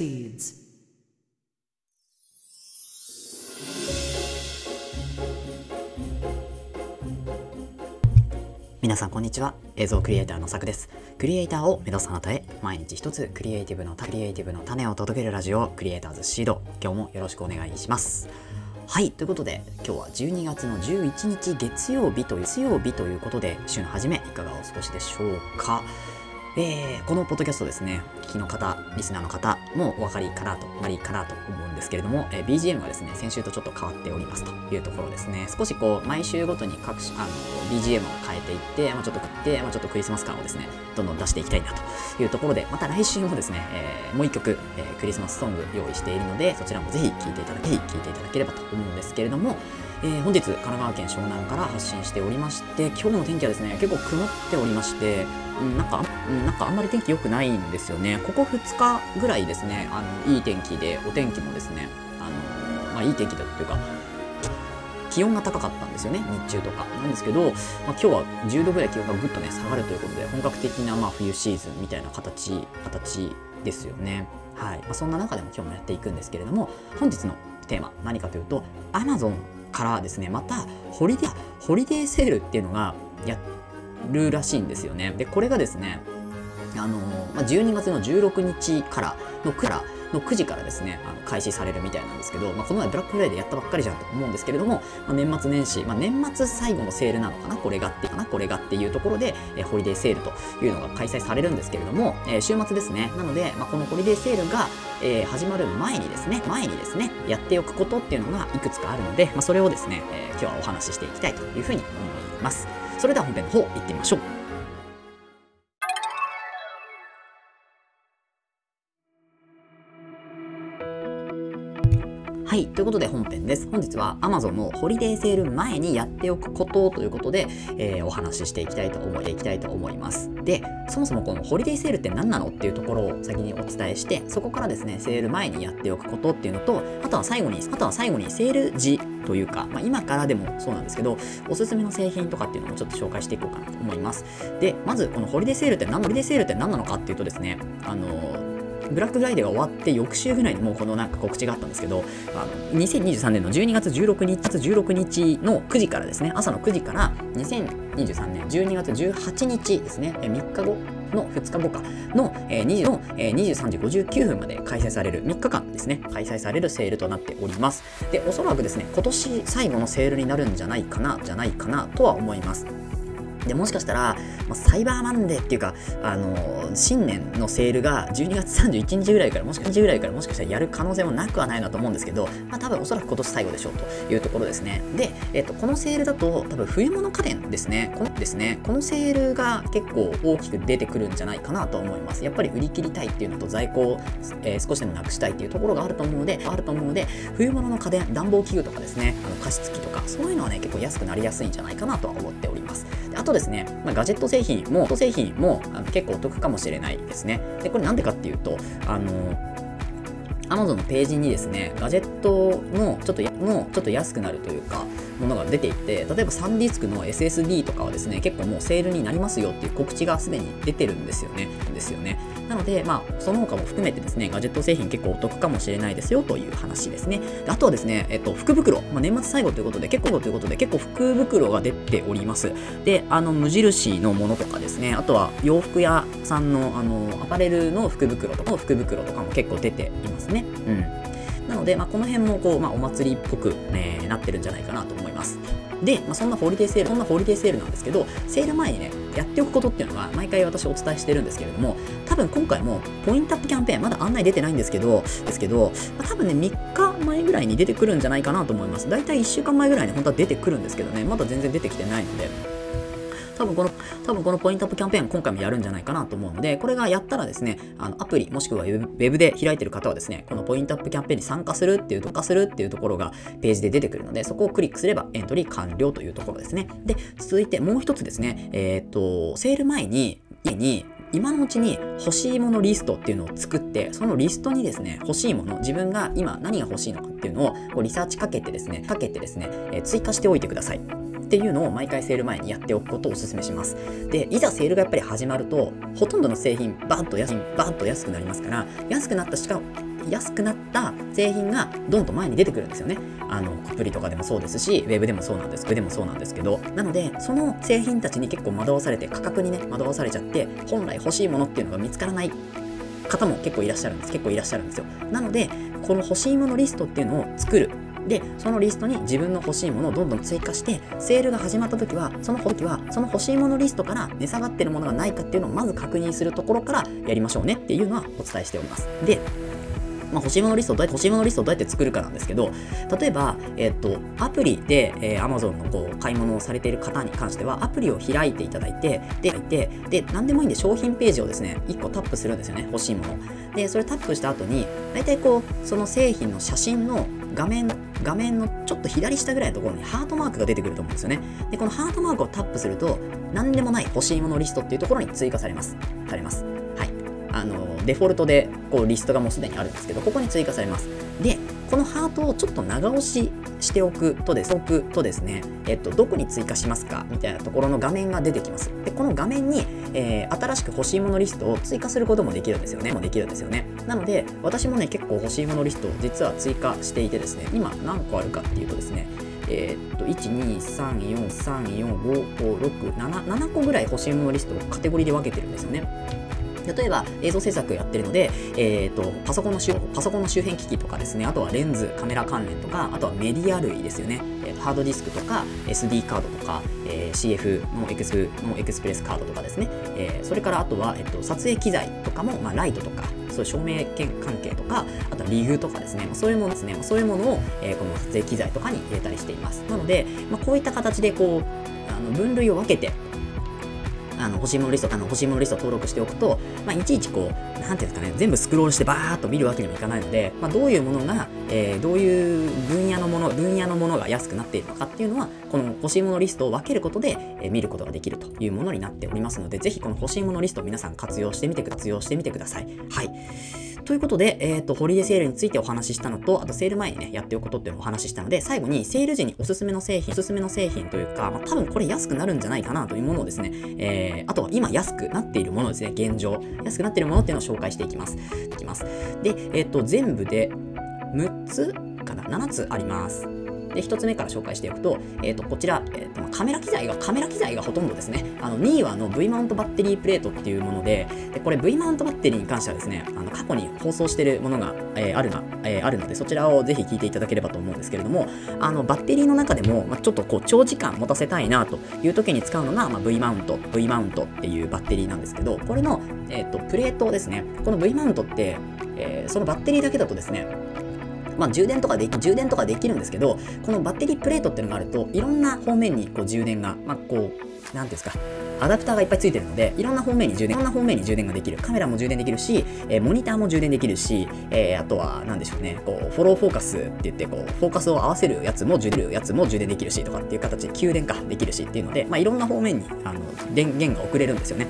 proceeds. 皆さんこんにちは。映像クリエイターのさくです。クリエイターを目指すあなたへ毎日一つクリエイティブのクリエイティブの種を届けるラジオクリエイターズシード。今日もよろしくお願いします。はいということで今日は12月の11日月曜日という月曜日ということで週の初めいかがお過ごしでしょうか？えー、このポッドキャストですね、聞きの方、リスナーの方もお分かりかなと、お分りかなと思うんですけれども、えー、BGM がですね、先週とちょっと変わっておりますというところですね、少しこう、毎週ごとに各、あの、BGM を変えていって、まあ、ちょっと食って、まあ、ちょっとクリスマス感をですね、どんどん出していきたいなというところで、また来週もですね、えー、もう一曲、えー、クリスマスソング用意しているので、そちらもぜひ聴いていただき、聴いていただければと思うんですけれども、えー、本日神奈川県湘南から発信しておりまして今日の天気はですね結構曇っておりまして、なんか、なんかあんまり天気良くないんですよね。ここ2日ぐらいですね、あの、いい天気で、お天気もですね、あの、まあ、いい天気だっていうか、気温が高かったんですよね、日中とか。なんですけど、まあ、今日は10度ぐらい気温がぐっとね、下がるということで、本格的なまあ冬シーズンみたいな形、形ですよね。はい。まあ、そんな中でも今日もやっていくんですけれども、本日のテーマ、何かというと、Amazon からですね、また、ホリデー、ホリデーセールっていうのがやってるらしいんですよね。で、これがですね、あのまあ、12月の16日からの9からの9時からですね、あの開始されるみたいなんですけど、まあ、この前ブラックフライデーやったばっかりじゃんと思うんですけれども、まあ、年末年始、まあ、年末最後のセールなのかなこれがってかなこれがっていうところで、えー、ホリデーセールというのが開催されるんですけれども、えー、週末ですね。なので、まあ、このホリデーセールが、えー、始まる前にですね、前にですね、やっておくことっていうのがいくつかあるので、まあ、それをですね、え今日はお話ししていきたいというふうに思います。それでは本編の方行ってみましょう。はい。ということで本編です。本日は Amazon のホリデーセール前にやっておくことということで、えー、お話ししていきたいと思い、いきたいと思います。で、そもそもこのホリデーセールって何なのっていうところを先にお伝えして、そこからですね、セール前にやっておくことっていうのと、あとは最後に、あとは最後にセール時というか、まあ、今からでもそうなんですけど、おすすめの製品とかっていうのもちょっと紹介していこうかなと思います。で、まずこのホリデーセールって何、ホリデーセールって何なのかっていうとですね、あのブラックフライデーが終わって翌週ぐらいにもうこのなんか告知があったんですけど、あの2023年の12月16日、16日の9時からですね、朝の9時から2023年12月18日ですね、3日後の2日後かの2の23時59分まで開催される3日間ですね、開催されるセールとなっております。で、おそらくですね、今年最後のセールになるんじゃないかな、じゃないかなとは思います。で、もしかしたら、まあ、サイバーマンデーっていうか、あの、新年のセールが12月31日ぐらいから、もしかしたらぐらいからもしかしたらやる可能性もなくはないなと思うんですけど、まあ、多分おそらく今年最後でしょうというところですね。で、えっと、このセールだと、多分冬物家電ですね。このですね、このセールが結構大きく出てくるんじゃないかなと思います。やっぱり売り切りたいっていうのと在庫を、えー、少しでもなくしたいっていうところがあると思うので、あると思うので、冬物の家電、暖房器具とかですね、あの加湿器とか、そういうのはね、結構安くなりやすいんじゃないかなとは思っております。あとですね、まあ、ガジェット製品も、製品もあの結構お得かもしれないですね。で、これなんでかっていうと、あの、Amazon のページにですね、ガジェットのちょっとのちょっと安くなるというか、ものが出ていて、例えばサンディスクの SSD とかはですね、結構もうセールになりますよっていう告知がすでに出てるんですよね。ですよね。なので、まあ、その他も含めてですね、ガジェット製品結構お得かもしれないですよという話ですね。あとはですね、えっと、福袋、まあ、年末最後ということで、結構ということで、結構福袋が出ております。で、あの、無印のものとかですね、あとは洋服屋さんの、あの、アパレルの福袋とかの福袋とかも結構出ていますね。うん。なので、まあ、この辺もこう、まあ、お祭りっぽく、ね、なってるんじゃないかなと思います。で、まあ、そんなホリデーセール、そんなホリデーセールなんですけど、セール前にね、やっておくことっていうのが、毎回私お伝えしてるんですけれども、多分今回も、ポイントアップキャンペーン、まだ案内出てないんですけど、ですけど、まあ、多分ね、3日前ぐらいに出てくるんじゃないかなと思います。だいたい1週間前ぐらいに本当は出てくるんですけどね、まだ全然出てきてないので、多分この、多分このポイントアップキャンペーン今回もやるんじゃないかなと思うので、これがやったらですね、あのアプリもしくはウェブで開いてる方はですね、このポイントアップキャンペーンに参加するっていう、参加するっていうところがページで出てくるので、そこをクリックすればエントリー完了というところですね。で、続いてもう一つですね、えっ、と、セール前に、家に今のうちに欲しいものリストっていうのを作って、そのリストにですね、欲しいもの、自分が今何が欲しいのかっていうのをこうリサーチかけてですね、かけてですね、えー、追加しておいてください。っていうのを毎回セール前にやっておくことをお勧めします。で、いざセールがやっぱり始まると、ほとんどの製品、バンと安バンと安くなりますから、安くなったしか安くなった製品がどんと前に出てくるんですよね。あのアプリとかでもそうですし、ウェブでもそうなんです、ウェブでもそうなんですけど、なので、その製品たちに結構惑わされて、価格にね、惑わされちゃって、本来欲しいものっていうのが見つからない方も結構いらっしゃるんです。結構いらっしゃるんですよ。なので、この欲しいものリストっていうのを作る。で、そのリストに自分の欲しいものをどんどん追加して、セールが始まった時は、その時は、その欲しいものリストから値下がってるものがないかっていうのをまず確認するところからやりましょうねっていうのはお伝えしております。で、まあ、欲しいものリストをどうやって、欲しいものリストをどうやって作るかなんですけど、例えば、えっ、と、アプリで、えー、Amazon のこう買い物をされている方に関しては、アプリを開いていただいて、で、で、で何でもいいんで商品ページをですね、1個タップするんですよね、欲しいもの。で、それタップした後に、大体こう、その製品の写真の画面、画面のちょっと左下ぐらいのところにハートマークが出てくると思うんですよね。で、このハートマークをタップすると、何でもない欲しいものリストっていうところに追加されます。されます。はいあのデフォルトでこうリストがもうすでにあるんですけどここに追加されますでこのハートをちょっと長押ししておくとです置くとですね、えっと、どこに追加しますか？みたいなところの画面が出てきます。でこの画面に、えー、新しく欲しいものリストを追加することもできるんですよね。もできるんですよね。なので私もね結構欲しいものリストを実は追加していてですね今何個あるかっていうとですねえー、っと、1、2、3、4、3、4、5、5、6、7、7個ぐらい欲しいものリストをカテゴリーで分けてるんですよね。例えば映像制作やってるので、えーと、パソコンの周パソコンの周辺機器とかですね、あとはレンズ、カメラ関連とか、あとはメディア類ですよね、えー、ハードディスクとか SD カードとか、えー、CF のエクスのエクスプレスカードとかですね、えー、それからあとは、えーと、撮影機材とかも、まあ、ライトとか、そういう照明関係とか、あとはリグとかですね、そういうものですね、そういうものを、え、この撮影機材とかに入れたりしています。なので、ま、こういった形でこう、あの分類を分けての欲しいものリスト、あの欲しいものリスト登録しておくと、まあ、いちいちこう、なんていうんですかね、全部スクロールしてバーっと見るわけにもいかないので、まあ、どういうものが、えー、どういう分野のもの、分野のものが安くなっているのかっていうのは、この欲しいものリストを分けることで、えー、見ることができるというものになっておりますので、ぜひこの欲しいものリストを皆さん活用してみてく。活用してみてください。はい。ということで、えっ、ー、と、ホリデーセールについてお話ししたのと、あとセール前にね、やっておくことっていうのをお話ししたので、最後にセール時におすすめの製品、おすすめの製品というか、まあ、多分これ安くなるんじゃないかなというものをですね、えー、あとは今安くなっているものですね、現状。安くなっているものっていうのを紹介していきます。いきます。で、えっ、ー、と、全部で6つかな ?7 つあります。で、1つ目から紹介しておくと、えっ、ー、と、こちら、えーと、カメラ機材が、カメラ機材がほとんどですね。あの、2位はあの V マウントバッテリープレートっていうもので、でこれ V マウントバッテリーに関してはですね、あの過去に放送してるものが、えー、あるな、え、あるので、そちらをぜひ聞いていただければと思うんですけれども、あの、バッテリーの中でも、まあ、ちょっとこう、長時間持たせたいなという時に使うのが、まあ、V マウント、V マウントっていうバッテリーなんですけど、これの、えっ、と、プレートですね。この V マウントって、えー、そのバッテリーだけだとですね、まあ、充電とかで充電とかできるんですけど、このバッテリープレートっていうのがあると、いろんな方面にこう充電が、まあ、こう、なんていうんですか、アダプターがいっぱいついてるので、いろんな方面に充電、いろんな方面に充電ができる。カメラも充電できるし、えー、モニターも充電できるし、えー、あとは、なんでしょうね、こう、フォローフォーカスって言って、こう、フォーカスを合わせるやつも充電、やつも充電できるし、とかっていう形で、給電化できるしっていうので、まあ、いろんな方面に、あの、電源が送れるんですよね。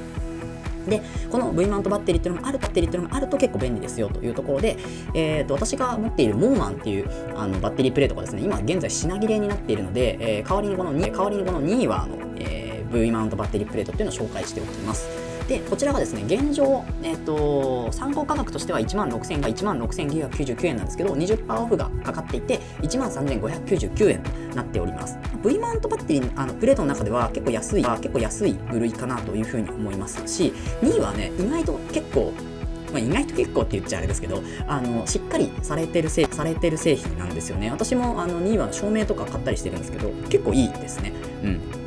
で、この V マウントバッテリーっていうのもあるバッテリーっていうのもあると結構便利ですよというところで、えー、と私が持っているモーマンっていうあのバッテリープレートがですね、今現在品切れになっているので、えー、代わりにこの2、代わりにこの2はあの、えー、V マウントバッテリープレートっていうのを紹介しておきます。で、こちらがですね、現状、えっ、ー、と、参考価格としては1万6000円が1万6999円なんですけど、20%オフがかかっていて、1万3599円となっております。V マウントバッテリー、あのプレートの中では結構安い、結構安い部類かなというふうに思いますし、2位はね、意外と結構、まあ、意外と結構って言っちゃあれですけど、あの、しっかりされてる製、されてる製品なんですよね。私も、あの、2位は照明とか買ったりしてるんですけど、結構いいですね。うん。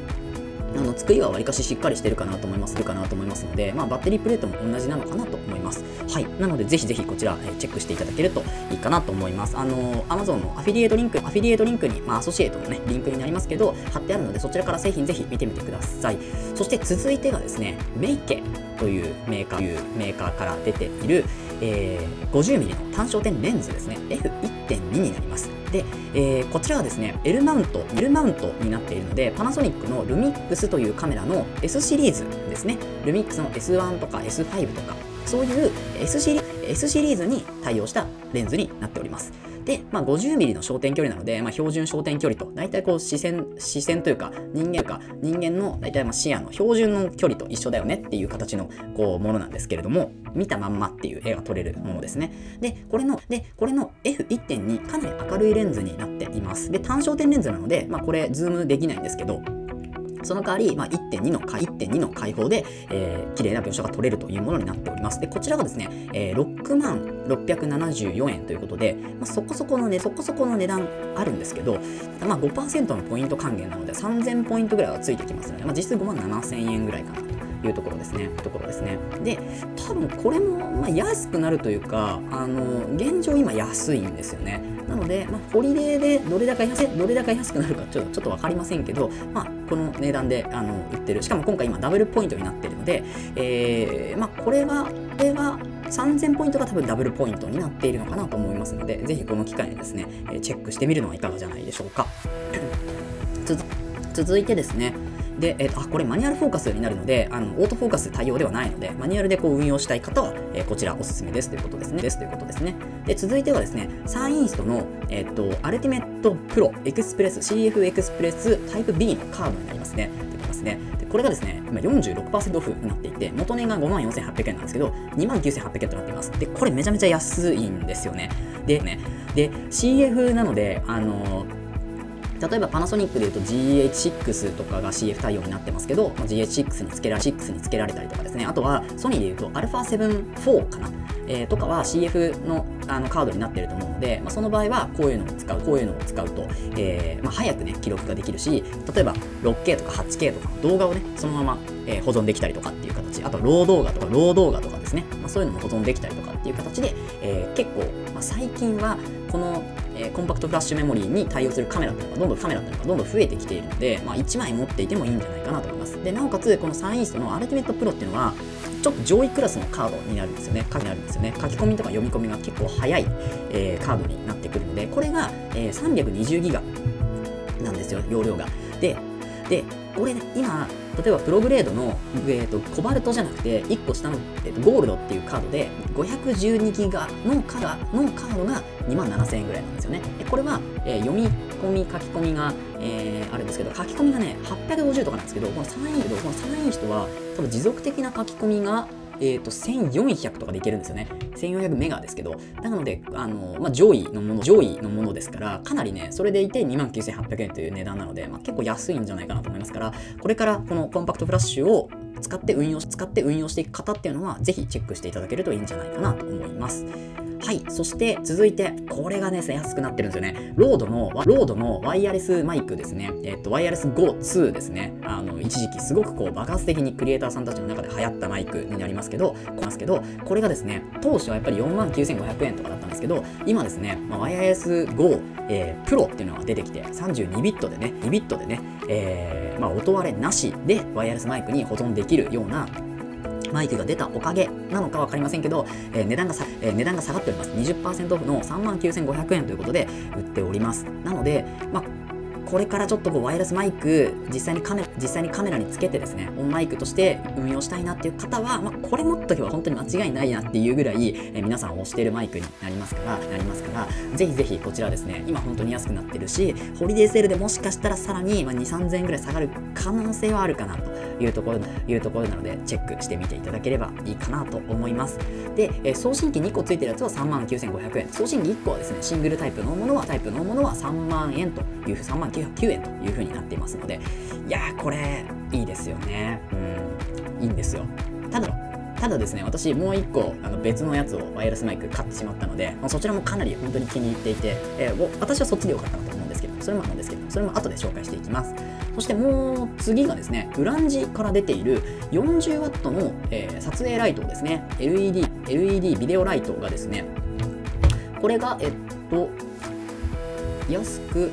あの作りはわりかししっかりしてるかなと思いまするかなと思いますので、まあ、バッテリープレートも同じなのかなと思います。はい。なので、ぜひぜひこちら、えチェックしていただけるといいかなと思います。あの、Amazon のアフィリエイトリンク、アフィリエイトリンクに、まあ、アソシエイトのね、リンクになりますけど、貼ってあるので、そちらから製品ぜひ見てみてください。そして続いてがですね、メイケというメーカー、いうメーカーから出ている、えー、50mm の単焦点レンズですね、F1.2 になります。で、えー、こちらはですね、L マウント、L マウントになっているので、パナソニックのルミックスというカメラの S シリーズですね、ルミックスの S1 とか S5 とか、そういう S シリ S シリーズに対応したレンズになっております。で、まあ、50mm の焦点距離なので、まあ、標準焦点距離と、大体こう視線、視線というか、人間か、人間の大体まあ視野の標準の距離と一緒だよねっていう形のこうものなんですけれども、見たまんまっていう絵が撮れるものですね。で、これの、で、これの F1.2、かなり明るいレンズになっています。で、単焦点レンズなので、まあ、これ、ズームできないんですけど、その代わり、まあ、1.2の1.2の開放で、えー、綺麗な描写が撮れるというものになっております。で、こちらがですね、えー、6万674円ということで、まあ、そこそこのね、そこそこの値段あるんですけど、まあ、5%のポイント還元なので3000ポイントぐらいはついてきますので、まあ、実質5万7000円ぐらいかなというところですね。ところですね。で、多分これも、まあ、安くなるというか、あの、現状今安いんですよね。なので、まあ、ホリデーでどれだけ安どれだけ安くなるかちょっと分かりませんけど、まあ、この値段であの売ってる。しかも今回今ダブルポイントになってるので、えー、まあ、これは、これは、3000ポイントが多分ダブルポイントになっているのかなと思いますので、ぜひこの機会にですね、チェックしてみるのはいかがじゃないでしょうか。続いてですね、で、えー、あ、これマニュアルフォーカスになるので、あの、オートフォーカス対応ではないので、マニュアルでこう運用したい方は、えー、こちらおすすめですということですね。ですということですね。で、続いてはですね、サインストの、えっ、と、アルティメットプロエクスプレス、CF エクスプレスタイプ B のカードになりますね。できますね。で、これがですね、今46%オフになっていて、元値が54,800円なんですけど、29,800円となっています。で、これめちゃめちゃ安いんですよね。でね、で、CF なので、あのー例えばパナソニックでいうと GH6 とかが CF 対応になってますけど、ま GH6 につけられ6につけられたりとかですね。あとはソニーでいうと α7-4 かな、えー、とかは CF のあのカードになってると思うので、まあ、その場合はこういうのを使うこういうのを使うと、えーまあ、早くね記録ができるし例えば 6K とか 8K とかの動画をねそのまま、えー、保存できたりとかっていう形。あとロー動画とかロー動画とかですね、まあ、そういうのも保存できたりとかっていう形で、え、結構、ま、最近はこのえー、コンパクトフラッシュメモリーに対応するカメラっていうのがどんどんカメラっていうのがどんどん増えてきているので、まあ、1枚持っていてもいいんじゃないかなと思います。で、なおかつ、このサンイーストのアルティメットプロっていうのは、ちょっと上位クラスのカードになるんですよね。カードになるんですよね。書き込みとか読み込みが結構早い、えー、カードになってくるので、これが、えー、320ギガなんですよ、容量が。で、で、これ、ね、今、例えばプログレードの、えーと、コバルトじゃなくて1個下の、えーと、ゴールドっていうカードで512ギガのカーのカードが2万7000円ぐらいなんですよね。でこれは、えー、読み込み書き込みが、えー、あるんですけど書き込みがね850とかなんですけどこの3インドこの3イン人は多分持続的な書き込みがえーと、1400とかでいけるんですよね。1400メガですけど。なので、あのまあ、上位のもの、上位のものですから、かなりね、それでいて29,800円という値段なので、まあ、結構安いんじゃないかなと思いますから、これからこのコンパクトフラッシュを使って運用使って運用していく方っていうのは、ぜひチェックしていただけるといいんじゃないかなと思います。はい。そして続いて、これがね、安くなってるんですよね。ロードの、ロードのワイヤレスマイクですね。えっと、ワイヤレス GO2 ですね。あの、一時期すごくこう爆発的にクリエイターさんたちの中で流行ったマイクになりますけど、こますけど、これがですね、当初はやっぱり4万9500円とかだったんですけど、今ですね、まあ、ワイヤレス GO、えー、プロっていうのが出てきて、32ビットでね、2ビットでね、えー、まあ、音割れなしでワイヤレスマイクに保存できるようなマイクが出たおかげなのか分かりませんけど、えー、値段がさ、えー、値段が下がっております。20%オフの3万9500円ということで売っております。なので、まあこれからちょっとこうワイヤレスマイク実際にカメ実際にカメラにつけてですねオンマイクとして運用したいなっていう方は、まあ、これ持っとけば本当に間違いないなっていうぐらい、え皆さん推しているマイクになりますからなりますからぜひぜひこちらですね今本当に安くなってるしホリデーセールでもしかしたらさらに、ま2 3 0 0 0円ぐらい下がる可能性はあるかなというところいうところなのでチェックしてみていただければいいかなと思います。で、え送信機2個ついてるやつは3万9500円。送信機1個はですねシングルタイプのものはタイプのものは3万円という3万909円というふうになっていますので、いやー、これ、いいですよね。うん、いいんですよ。ただ、ただですね、私もう一個あの別のやつをワイヤレスマイク買ってしまったので、ま、そちらもかなり本当に気に入っていて、えー、私はそっちでよかったなと思うんですけど、それもあるんですけど、それも後で紹介していきます。そしてもう次がですね、グランジから出ている 40W の、えー、撮影ライトですね、LED、LED ビデオライトがですね、これが、えっと、安く、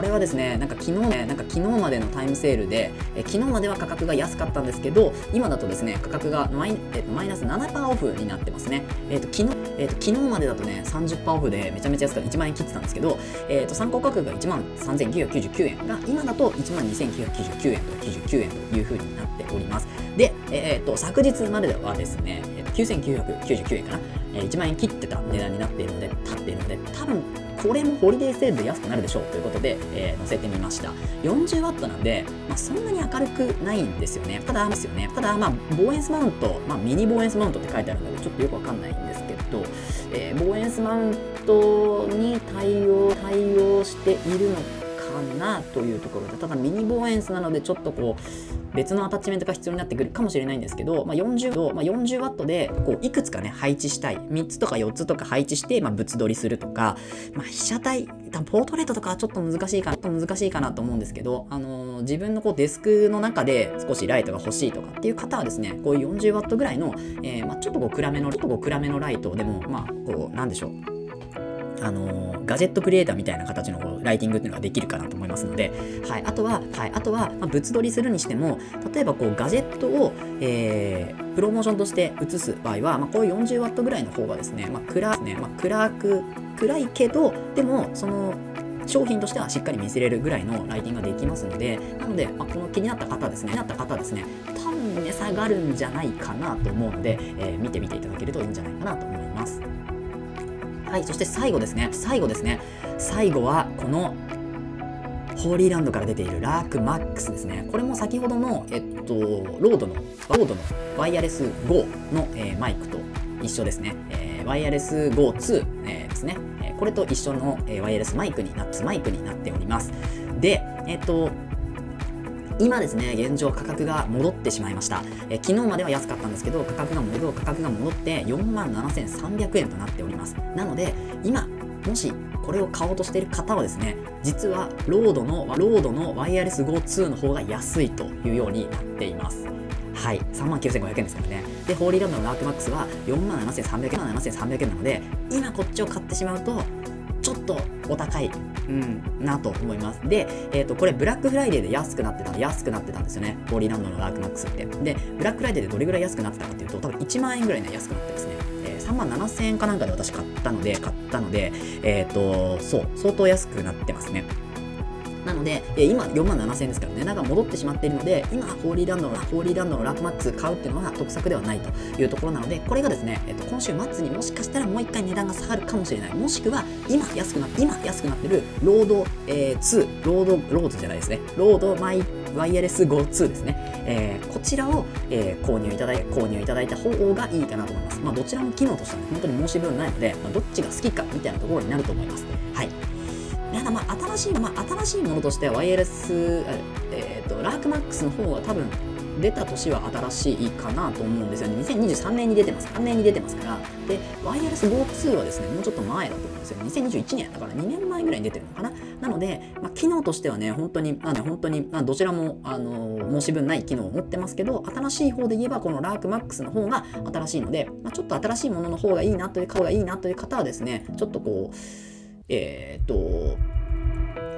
これはですね、なんか昨日ね、なんか昨日までのタイムセールで、え昨日までは価格が安かったんですけど、今だとですね、価格がマイ,、えー、とマイナス7%オフになってますね。えっ、ー、と昨日、えーと、昨日までだとね、30%オフでめちゃめちゃ安かった、1万円切ってたんですけど、えっ、ー、と参考価格が1万3999円が、今だと1万2999円と99円という風になっております。で、えっ、と昨日まではですね、9999円かな。えー、1万円切ってた値段になっているので、立っているので、多分これもホリデーセールで安くなるでしょうということで、えー、載せてみました。40W なんで、まあ、そんなに明るくないんですよね。ただ、ですよね。ただ、まあ、防炎スマウント、まあ、ミニ防炎スマウントって書いてあるので、ちょっとよくわかんないんですけど、えー、防炎スマウントに対応、対応しているのかかなというところで、ただミニ防煙スなので、ちょっとこう、別のアタッチメントが必要になってくるかもしれないんですけど、まあ、40度、まあ、40ワットでこういくつかね配置したい3つとか4つとか配置して、まあ、物撮りするとか、まあ、被写体ポートレートとかはちょっと難しいかなと難しいかなと思うんですけど、あのー、自分のこうデスクの中で少しライトが欲しいとかっていう方はですねこういう40ワットぐらいの、えーまあ、ちょっとこう暗めのちょっとこう暗めのライトでもまあこうなんでしょう。あのガジェットクリエイターみたいな形のこうライティングっていうのができるかなと思いますので、はい、あとは、はい、あとは、まあ、物撮りするにしても、例えばこうガジェットを、えー、プロモーションとして映す場合は、まあ、こういう 40W ぐらいの方がですね、まあ、暗ね、まあ、暗く、暗いけど、でも、その、商品としてはしっかり見せれるぐらいのライティングができますので、なので、まあ、この気になった方ですね、気になった方ですね、多分値下がるんじゃないかなと思うので、えー、見てみていただけるといいんじゃないかなと思います。はい、そして最後ですね。最後ですね。最後はこのホーリーランドから出ているラークマックスですね。これも先ほどの、えっと、ロードの、ロードのワイヤレス GO の、えー、マイクと一緒ですね。えー、ワイヤレス GO2、えー、ですね。これと一緒の、えワイヤレスマイクになマイクになっております。で、えっと、今ですね、現状価格が戻ってしまいました。え昨日までは安かったんですけど、価格が戻る価格が戻って4万7300円となっております。なので、今、もしこれを買おうとしている方はですね、実はロードの、ロードのワイヤレス GO2 の方が安いというようになっています。はい、3万9500円ですからね。で、ホーリーランドのラークマックスは4万7300円、7300円なので、今こっちを買ってしまうと、ちょっとお高い、うん、なと思います。で、えっ、ー、と、これブラックフライデーで安くなってた安くなってたんですよね。ホーリーランドのラークマックスって。で、ブラックフライデーでどれぐらい安くなってたかっていうと、多分1万円ぐらいね、安くなってですね。えー、3万7000円かなんかで私買ったので、買ったので、えっ、ー、と、そう、相当安くなってますね。なので、え今4万7000円ですから値段が戻ってしまっているので、今、ホーリーランドの、ホーリーランドのラークマックス買うっていうのは得策ではないというところなので、これがですね、えっと、今週末にもしかしたらもう一回値段が下がるかもしれない。もしくは、今安くな、今安くなってるロード、えー、2、ロード、ロードじゃないですね、ロードマイワイヤレス GO2 ですね。えー、こちらを、えー、購入いただい購入いただいた方がいいかなと思います。まあ、どちらも機能としては、ね、本当に申し分ないので、まあ、どっちが好きかみたいなところになると思います。はい。ただまあ新しい、まあ、新しいものとしてはワイヤレス、えーと、ラークマックスの方が多分出た年は新しいかなと思うんですよね。2023年に出てます。3年に出てますから。で、ワイヤレス GO2 はですね、もうちょっと前だと思うんですよ。2021年だから2年前ぐらいに出てるのかな。なので、まあ、機能としてはね、本当に、まあね、本当に、まあ、どちらも、あのー、申し分ない機能を持ってますけど、新しい方で言えば、このラークマックスの方が新しいので、まあ、ちょっと新しいものの方がいいなという、方がいいなという方はですね、ちょっとこう、えー、っと、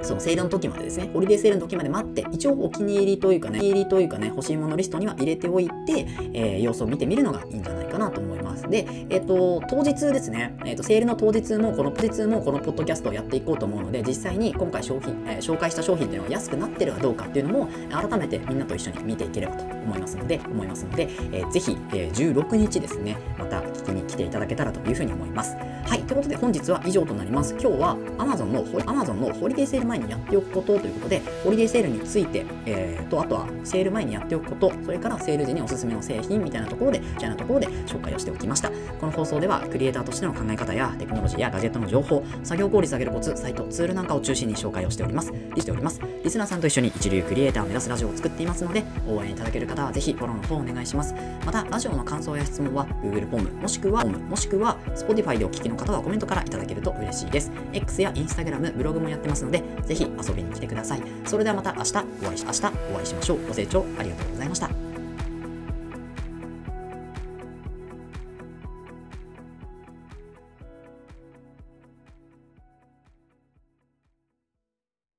そのセールの時までですね、ホリデーセールの時まで待って、一応お気に入りというかね、お気に入りというかね、欲しいものリストには入れておいて、えー、様子を見てみるのがいいんじゃないかなと思います。で、えっ、ー、と、当日ですね、えっ、ー、と、セールの当日も、この当日もこのポッドキャストをやっていこうと思うので、実際に今回商品、え紹介した商品っていうのは安くなってるかどうかっていうのも、改めてみんなと一緒に見ていければと思いますので、思いますので、えー、ぜひ、え16日ですね、また聞きに来ていただけたらというふうに思います。はい、ということで本日は以上となります。今日は Amazon の Amazon のホリデーセール前にやっておくことということで、ホリデーセールについて、えー、と、あとはセール前にやっておくこと、それからセール時におすすめの製品みたいなところで、みたいなところで紹介をしておきますました。この放送では、クリエイターとしての考え方やテクノロジーやガジェットの情報、作業効率上げるコツ、サイト、ツールなんかを中心に紹介をしております。しております。リスナーさんと一緒に一流クリエイターを目指すラジオを作っていますので、応援いただける方はぜひフォローの方お願いします。また、ラジオの感想や質問は Google フォーム、もしくは、もしくは Spotify でお聞きの方はコメントからいただけると嬉しいです。X や Instagram、ブログもやってますので、ぜひ遊びに来てください。それではまた明日お会いし、明日お会いしましょう。ご清聴ありがとうございました。